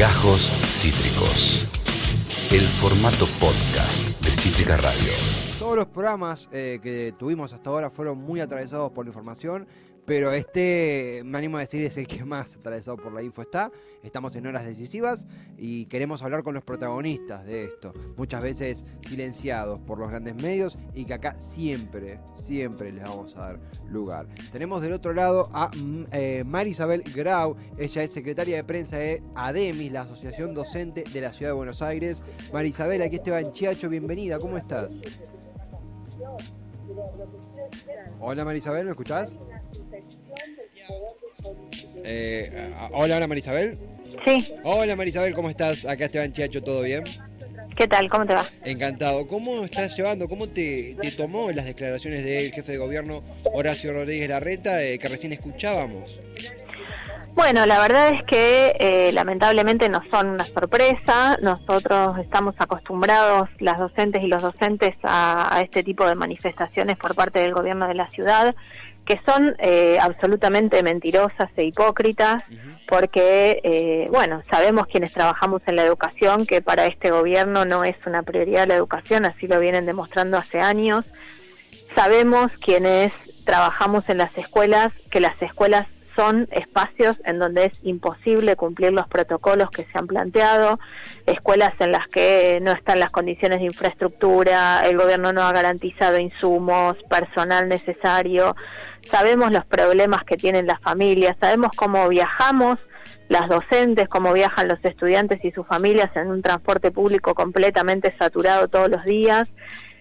Gajos Cítricos. El formato podcast de Cítrica Radio. Todos los programas eh, que tuvimos hasta ahora fueron muy atravesados por la información pero este, me animo a decir, es el que más atravesado por la info está. Estamos en horas decisivas y queremos hablar con los protagonistas de esto, muchas veces silenciados por los grandes medios y que acá siempre, siempre les vamos a dar lugar. Tenemos del otro lado a mm, eh, Marisabel Grau, ella es secretaria de prensa de ADEMIS, la Asociación Docente de la Ciudad de Buenos Aires. Marisabel, aquí Esteban Chiacho, bienvenida, ¿cómo estás? Hola Marisabel, ¿me escuchás? Eh, hola, hola Marisabel. Sí. Hola Marisabel, ¿cómo estás? Acá Esteban Chiacho, ¿todo bien? ¿Qué tal? ¿Cómo te va? Encantado. ¿Cómo estás llevando? ¿Cómo te, tomó las declaraciones del jefe de gobierno Horacio Rodríguez Larreta eh, que recién escuchábamos? Bueno, la verdad es que eh, lamentablemente no son una sorpresa. Nosotros estamos acostumbrados, las docentes y los docentes, a, a este tipo de manifestaciones por parte del gobierno de la ciudad que son eh, absolutamente mentirosas e hipócritas, porque, eh, bueno, sabemos quienes trabajamos en la educación que para este gobierno no es una prioridad la educación, así lo vienen demostrando hace años. Sabemos quienes trabajamos en las escuelas que las escuelas son espacios en donde es imposible cumplir los protocolos que se han planteado, escuelas en las que no están las condiciones de infraestructura, el gobierno no ha garantizado insumos, personal necesario, sabemos los problemas que tienen las familias, sabemos cómo viajamos las docentes, cómo viajan los estudiantes y sus familias en un transporte público completamente saturado todos los días.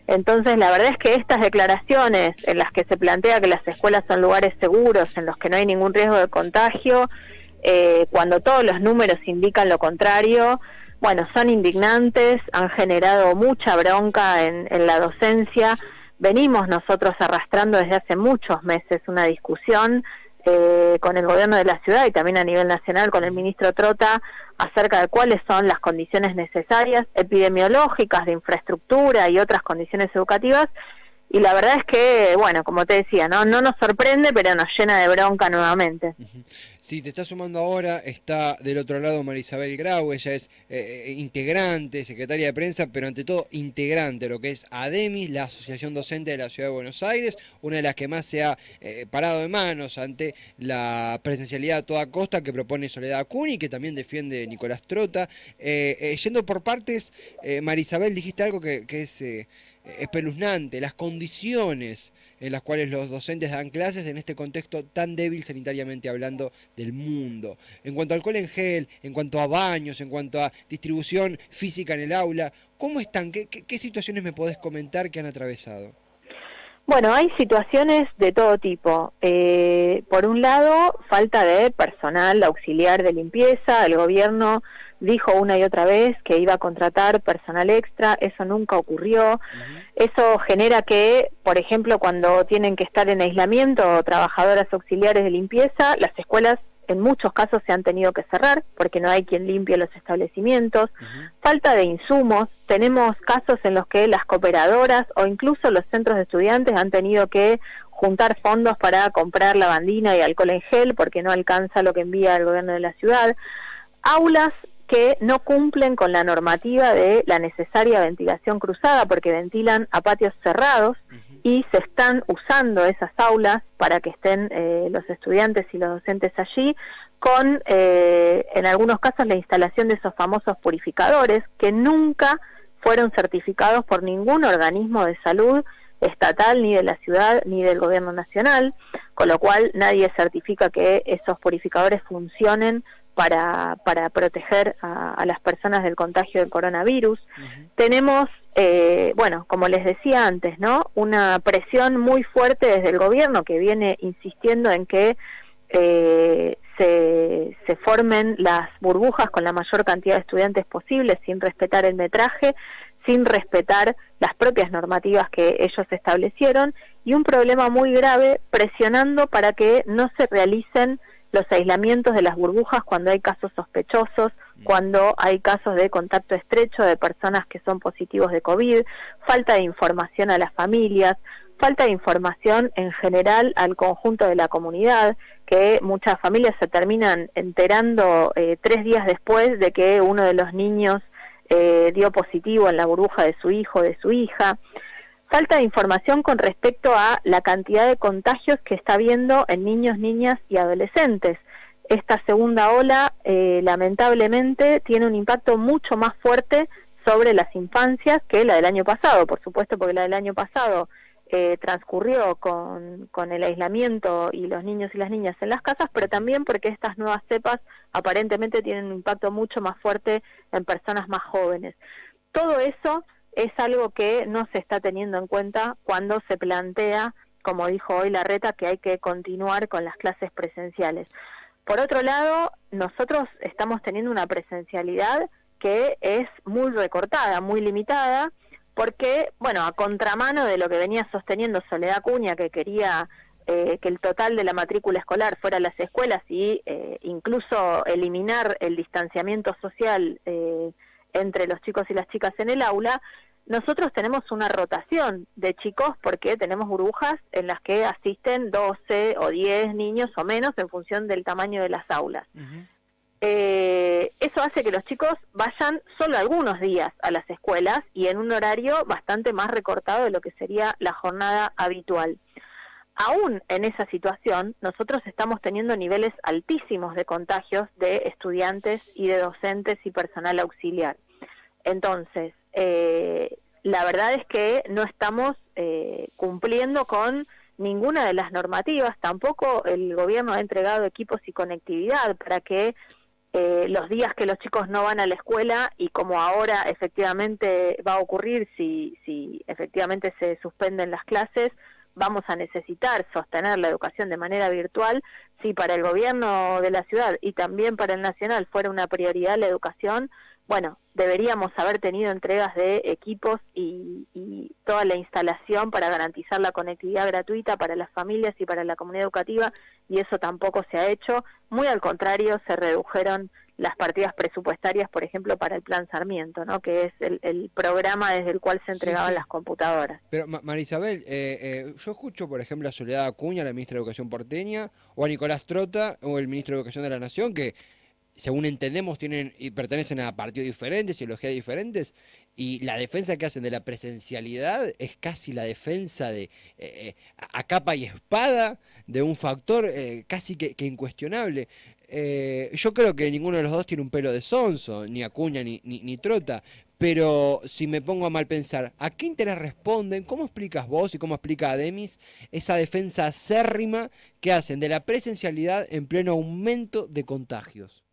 Entonces, la verdad es que estas declaraciones en las que se plantea que las escuelas son lugares seguros, en los que no hay ningún riesgo de contagio, eh, cuando todos los números indican lo contrario, bueno, son indignantes, han generado mucha bronca en, en la docencia venimos nosotros arrastrando desde hace muchos meses una discusión eh, con el gobierno de la ciudad y también a nivel nacional con el ministro Trota acerca de cuáles son las condiciones necesarias epidemiológicas de infraestructura y otras condiciones educativas y la verdad es que, bueno, como te decía, no, no nos sorprende, pero nos llena de bronca nuevamente. Sí, te está sumando ahora, está del otro lado Marisabel Grau, ella es eh, eh, integrante, secretaria de prensa, pero ante todo integrante, lo que es ADEMIS, la Asociación Docente de la Ciudad de Buenos Aires, una de las que más se ha eh, parado de manos ante la presencialidad a toda costa que propone Soledad Acuni, que también defiende Nicolás Trota. yendo por partes, Marisabel, dijiste algo que, que es espeluznante, las condiciones en las cuales los docentes dan clases en este contexto tan débil sanitariamente hablando del mundo. En cuanto al alcohol en gel, en cuanto a baños, en cuanto a distribución física en el aula, ¿cómo están? ¿Qué, qué, situaciones me podés comentar que han atravesado? Bueno, hay situaciones de todo tipo. Eh, por un lado, falta de personal auxiliar de limpieza. El gobierno dijo una y otra vez que iba a contratar personal extra, eso nunca ocurrió. Eso genera que, por ejemplo, cuando tienen que estar en aislamiento trabajadoras auxiliares de limpieza, las escuelas en muchos casos se han tenido que cerrar porque no hay quien limpie los establecimientos. Falta de insumos. Tenemos casos en los que las cooperadoras o incluso los centros de estudiantes han tenido que juntar fondos para comprar lavandina y alcohol en gel porque no alcanza lo que envía el gobierno de la ciudad. Aulas que no cumplen con la normativa de la necesaria ventilación cruzada porque ventilan a patios cerrados y se están usando esas aulas para que estén eh, los estudiantes y los docentes allí con, eh, en algunos casos, la instalación de esos famosos purificadores que nunca fueron certificados por ningún organismo de salud estatal, ni de la ciudad, ni del gobierno nacional, con lo cual nadie certifica que esos purificadores funcionen para, para proteger a, las personas del contagio del coronavirus. Tenemos, eh, bueno, como les decía antes, ¿no? Una presión muy fuerte desde el gobierno que viene insistiendo en que eh, se, se, formen las burbujas con la mayor cantidad de estudiantes posible sin respetar el metraje, sin respetar las propias normativas que ellos establecieron y un problema muy grave presionando para que no se realicen los aislamientos de las burbujas cuando hay casos sospechosos, mm. cuando hay casos de contacto estrecho de personas que son positivos de COVID, falta de información a las familias, falta de información en general al conjunto de la comunidad, que muchas familias se terminan enterando eh, tres días después de que uno de los niños eh, dio positivo en la burbuja de su hijo, de su hija. Falta de información con respecto a la cantidad de contagios que está habiendo en niños, niñas y adolescentes. Esta segunda ola, eh, lamentablemente, tiene un impacto mucho más fuerte sobre las infancias que la del año pasado, por supuesto, porque la del año pasado eh, transcurrió con, con, el aislamiento y los niños y las niñas en las casas, pero también porque estas nuevas cepas aparentemente tienen un impacto mucho más fuerte en personas más jóvenes. Todo eso es algo que no se está teniendo en cuenta cuando se plantea, como dijo hoy la reta, que hay que continuar con las clases presenciales. Por otro lado, nosotros estamos teniendo una presencialidad que es muy recortada, muy limitada, porque, bueno, a contramano de lo que venía sosteniendo Soledad Cuña, que quería eh, que el total de la matrícula escolar fuera a las escuelas y eh, incluso eliminar el distanciamiento social eh, entre los chicos y las chicas en el aula, nosotros tenemos una rotación de chicos porque tenemos burbujas en las que asisten 12 o 10 niños o menos en función del tamaño de las aulas. Eh, eso hace que los chicos vayan solo algunos días a las escuelas y en un horario bastante más recortado de lo que sería la jornada habitual. Aún en esa situación, nosotros estamos teniendo niveles altísimos de contagios de estudiantes y de docentes y personal auxiliar. Entonces, eh, la verdad es que no estamos eh, cumpliendo con ninguna de las normativas, tampoco el gobierno ha entregado equipos y conectividad para que eh, los días que los chicos no van a la escuela y como ahora efectivamente va a ocurrir si, si efectivamente se suspenden las clases, vamos a necesitar sostener la educación de manera virtual, si para el gobierno de la ciudad y también para el nacional fuera una prioridad la educación, bueno, deberíamos haber tenido entregas de equipos y, toda la instalación para garantizar la conectividad gratuita para las familias y para la comunidad educativa y eso tampoco se ha hecho. Muy al contrario, se redujeron las partidas presupuestarias, por ejemplo, para el Plan Sarmiento, ¿no? que es el, programa desde el cual se entregaban las computadoras. Pero, Marisabel, eh, eh, yo escucho, por ejemplo, a Soledad Acuña, la ministra de Educación porteña, o a Nicolás Trota, o el ministro de Educación de la Nación, que según entendemos, tienen y pertenecen a partidos diferentes, ideologías diferentes, y la defensa que hacen de la presencialidad es casi la defensa de eh, eh, a capa y espada de un factor eh, casi que, incuestionable. Yo creo que ninguno de los dos tiene un pelo de sonso, ni Acuña ni, ni, ni Trota, pero si me pongo a mal pensar, ¿a qué interés responden? ¿Cómo explicas vos y cómo explica Ademis esa defensa acérrima que hacen de la presencialidad en pleno aumento de contagios?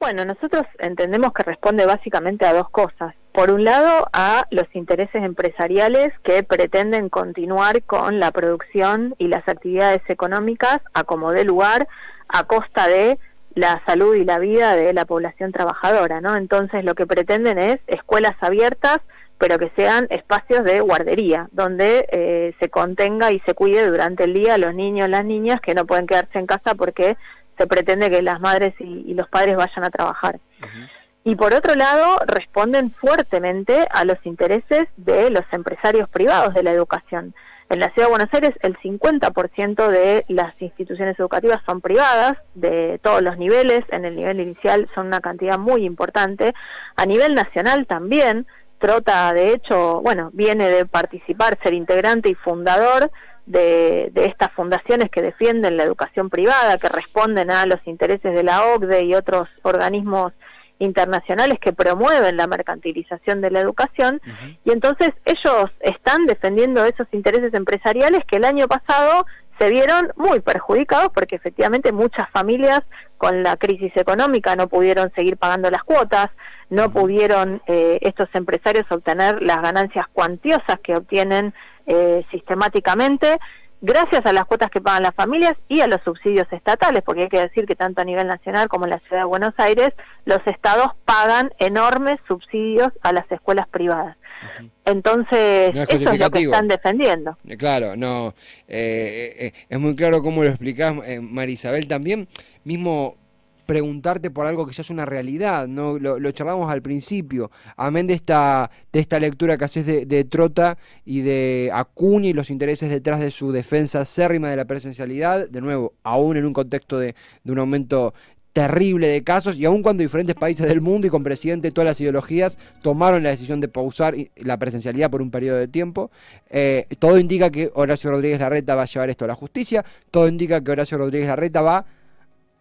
Bueno, nosotros entendemos que responde básicamente a dos cosas. Por un lado, a los intereses empresariales que pretenden continuar con la producción y las actividades económicas a como dé lugar a costa de la salud y la vida de la población trabajadora, ¿no? Entonces lo que pretenden es escuelas abiertas, pero que sean espacios de guardería, donde eh, se contenga y se cuide durante el día a los niños las niñas que no pueden quedarse en casa porque se pretende que las madres y, los padres vayan a trabajar. Y por otro lado, responden fuertemente a los intereses de los empresarios privados de la educación. En la Ciudad de Buenos Aires el 50% de las instituciones educativas son privadas, de todos los niveles, en el nivel inicial son una cantidad muy importante. A nivel nacional también, Trota de hecho, bueno, viene de participar, ser integrante y fundador de, estas fundaciones que defienden la educación privada, que responden a los intereses de la OCDE y otros organismos internacionales que promueven la mercantilización de la educación y entonces ellos están defendiendo esos intereses empresariales que el año pasado se vieron muy perjudicados porque efectivamente muchas familias con la crisis económica no pudieron seguir pagando las cuotas, no pudieron eh, estos empresarios obtener las ganancias cuantiosas que obtienen eh, sistemáticamente gracias a las cuotas que pagan las familias y a los subsidios estatales, porque hay que decir que tanto a nivel nacional como en la ciudad de Buenos Aires, los estados pagan enormes subsidios a las escuelas privadas. Entonces, eso es lo que están defendiendo. Eh, claro, no, es muy claro cómo lo explicás, Marisabel, también, mismo preguntarte por algo que ya es una realidad, ¿no? Lo, lo charlamos al principio. Amén de esta, de esta lectura que haces de, Trota y de Acuña y los intereses detrás de su defensa acérrima de la presencialidad, de nuevo, aún en un contexto de, de un aumento terrible de casos y aun cuando diferentes países del mundo y con presidente de todas las ideologías tomaron la decisión de pausar la presencialidad por un periodo de tiempo, eh, todo indica que Horacio Rodríguez Larreta va a llevar esto a la justicia, todo indica que Horacio Rodríguez Larreta va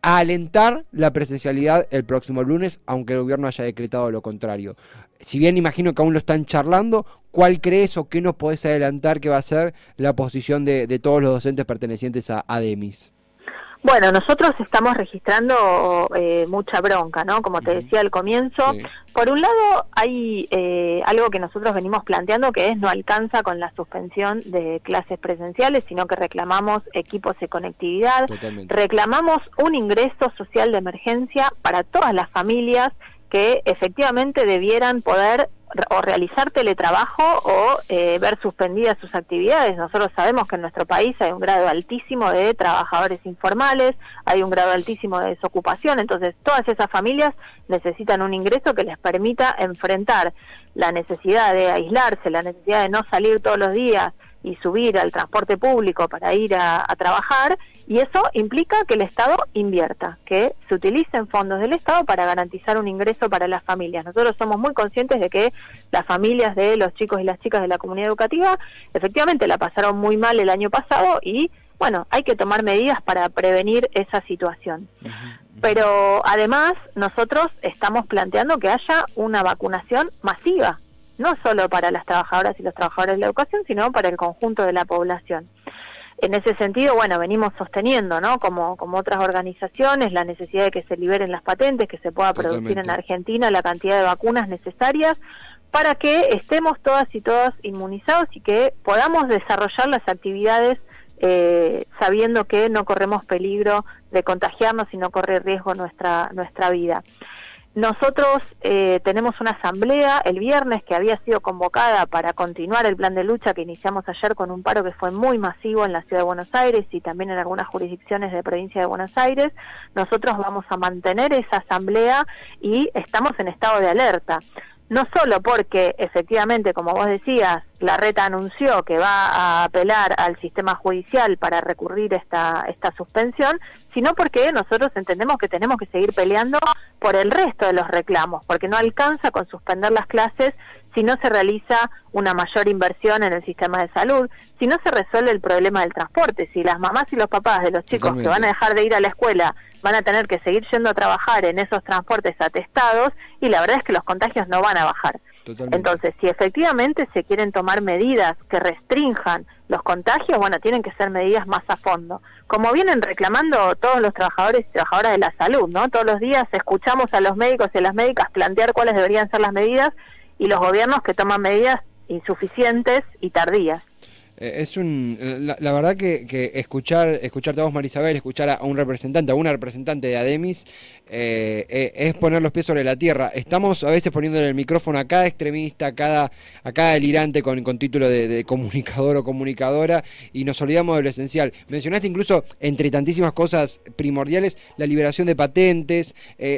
a alentar la presencialidad el próximo lunes, aunque el gobierno haya decretado lo contrario. Si bien imagino que aún lo están charlando, ¿cuál crees o qué nos podés adelantar que va a ser la posición de, todos los docentes pertenecientes a ADEMIS? Bueno, nosotros estamos registrando eh, mucha bronca, ¿no? Como te decía al comienzo. Por un lado, hay eh, algo que nosotros venimos planteando que es no alcanza con la suspensión de clases presenciales, sino que reclamamos equipos de conectividad, reclamamos un ingreso social de emergencia para todas las familias que efectivamente debieran poder o realizar teletrabajo o eh, ver suspendidas sus actividades. Nosotros sabemos que en nuestro país hay un grado altísimo de trabajadores informales, hay un grado altísimo de desocupación, entonces todas esas familias necesitan un ingreso que les permita enfrentar la necesidad de aislarse, la necesidad de no salir todos los días y subir al transporte público para ir a, trabajar y eso implica que el Estado invierta, que se utilicen fondos del Estado para garantizar un ingreso para las familias. Nosotros somos muy conscientes de que las familias de los chicos y las chicas de la comunidad educativa efectivamente la pasaron muy mal el año pasado y bueno, hay que tomar medidas para prevenir esa situación. Pero además nosotros estamos planteando que haya una vacunación masiva no solo para las trabajadoras y los trabajadores de la educación, sino para el conjunto de la población. En ese sentido, bueno, venimos sosteniendo, ¿no? Como, como otras organizaciones, la necesidad de que se liberen las patentes, que se pueda producir en Argentina la cantidad de vacunas necesarias para que estemos todas y todos inmunizados y que podamos desarrollar las actividades eh, sabiendo que no corremos peligro de contagiarnos y no corre riesgo nuestra, nuestra vida. Nosotros eh, tenemos una asamblea el viernes que había sido convocada para continuar el plan de lucha que iniciamos ayer con un paro que fue muy masivo en la ciudad de Buenos Aires y también en algunas jurisdicciones de provincia de Buenos Aires. Nosotros vamos a mantener esa asamblea y estamos en estado de alerta no solo porque efectivamente, como vos decías, la reta anunció que va a apelar al sistema judicial para recurrir esta, esta suspensión, sino porque nosotros entendemos que tenemos que seguir peleando por el resto de los reclamos, porque no alcanza con suspender las clases si no se realiza una mayor inversión en el sistema de salud, si no se resuelve el problema del transporte, si las mamás y los papás de los chicos que van a dejar de ir a la escuela van a tener que seguir yendo a trabajar en esos transportes atestados y la verdad es que los contagios no van a bajar. Entonces, si efectivamente se quieren tomar medidas que restrinjan los contagios, bueno, tienen que ser medidas más a fondo. Como vienen reclamando todos los trabajadores y trabajadoras de la salud, ¿no? Todos los días escuchamos a los médicos y a las médicas plantear cuáles deberían ser las medidas y los gobiernos que toman medidas insuficientes y tardías. Eh, es un la, verdad que, que, escuchar escucharte a vos Marisabel escuchar a un representante a una representante de Ademis eh, eh, es poner los pies sobre la tierra. Estamos a veces poniéndole el micrófono a cada extremista a cada a cada delirante con, con título de, comunicador o comunicadora y nos olvidamos de lo esencial. Mencionaste incluso entre tantísimas cosas primordiales la liberación de patentes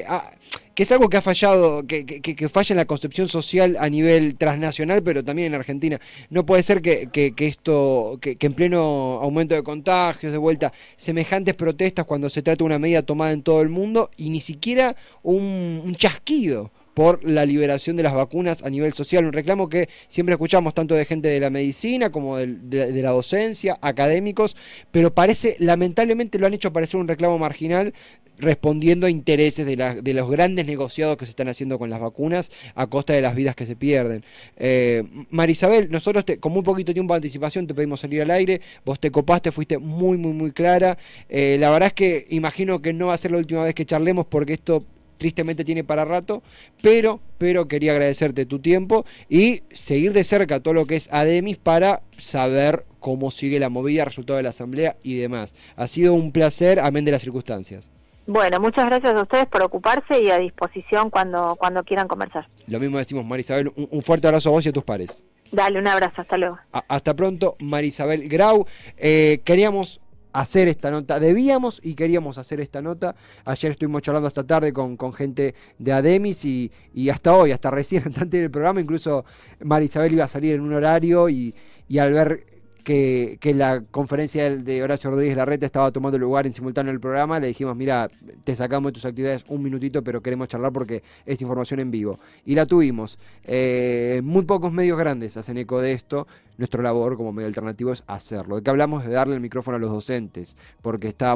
ah, que es algo que ha fallado, que, que, falla en la concepción social a nivel transnacional, pero también en Argentina. No puede ser que, esto, que, en pleno aumento de contagios, de vuelta, semejantes protestas cuando se trata de una medida tomada en todo el mundo y ni siquiera un, chasquido por la liberación de las vacunas a nivel social, un reclamo que siempre escuchamos tanto de gente de la medicina como de, la docencia, académicos, pero parece, lamentablemente lo han hecho parecer un reclamo marginal respondiendo a intereses de, de, los grandes negociados que se están haciendo con las vacunas a costa de las vidas que se pierden. Eh, Marisabel, nosotros te, con muy poquito tiempo de anticipación te pedimos salir al aire, vos te copaste, fuiste muy, muy, muy clara. Eh, la verdad es que imagino que no va a ser la última vez que charlemos porque esto tristemente tiene para rato, pero, pero quería agradecerte tu tiempo y seguir de cerca todo lo que es Ademis para saber cómo sigue la movida, resultado de la asamblea y demás. Ha sido un placer, amén de las circunstancias. Bueno, muchas gracias a ustedes por ocuparse y a disposición cuando, cuando quieran conversar. Lo mismo decimos, Marisabel. Un, un fuerte abrazo a vos y a tus pares. Dale, un abrazo, hasta luego. hasta pronto, Marisabel Grau. Eh, queríamos hacer esta nota. Debíamos y queríamos hacer esta nota. Ayer estuvimos charlando esta tarde con, con gente de Ademis y, y, hasta hoy, hasta recién antes del programa, incluso Marisabel iba a salir en un horario y, y al ver que, la conferencia de Horacio Rodríguez Larreta estaba tomando lugar en simultáneo el programa, le dijimos, mira, te sacamos de tus actividades un minutito, pero queremos charlar porque es información en vivo. Y la tuvimos. Eh, muy pocos medios grandes hacen eco de esto. Nuestra labor como medio alternativo es hacerlo. De que hablamos de darle el micrófono a los docentes, porque está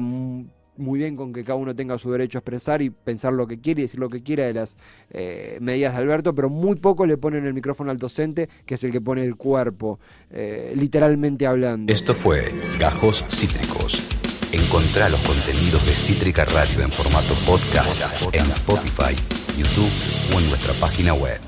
muy bien con que cada uno tenga su derecho a expresar y pensar lo que quiere y decir lo que quiera de las eh, medidas de Alberto, pero muy poco le ponen el micrófono al docente, que es el que pone el cuerpo, eh, literalmente hablando. Esto fue Gajos Cítricos. Encontrá los contenidos de Cítrica Radio en formato podcast en Spotify, YouTube o en nuestra página web.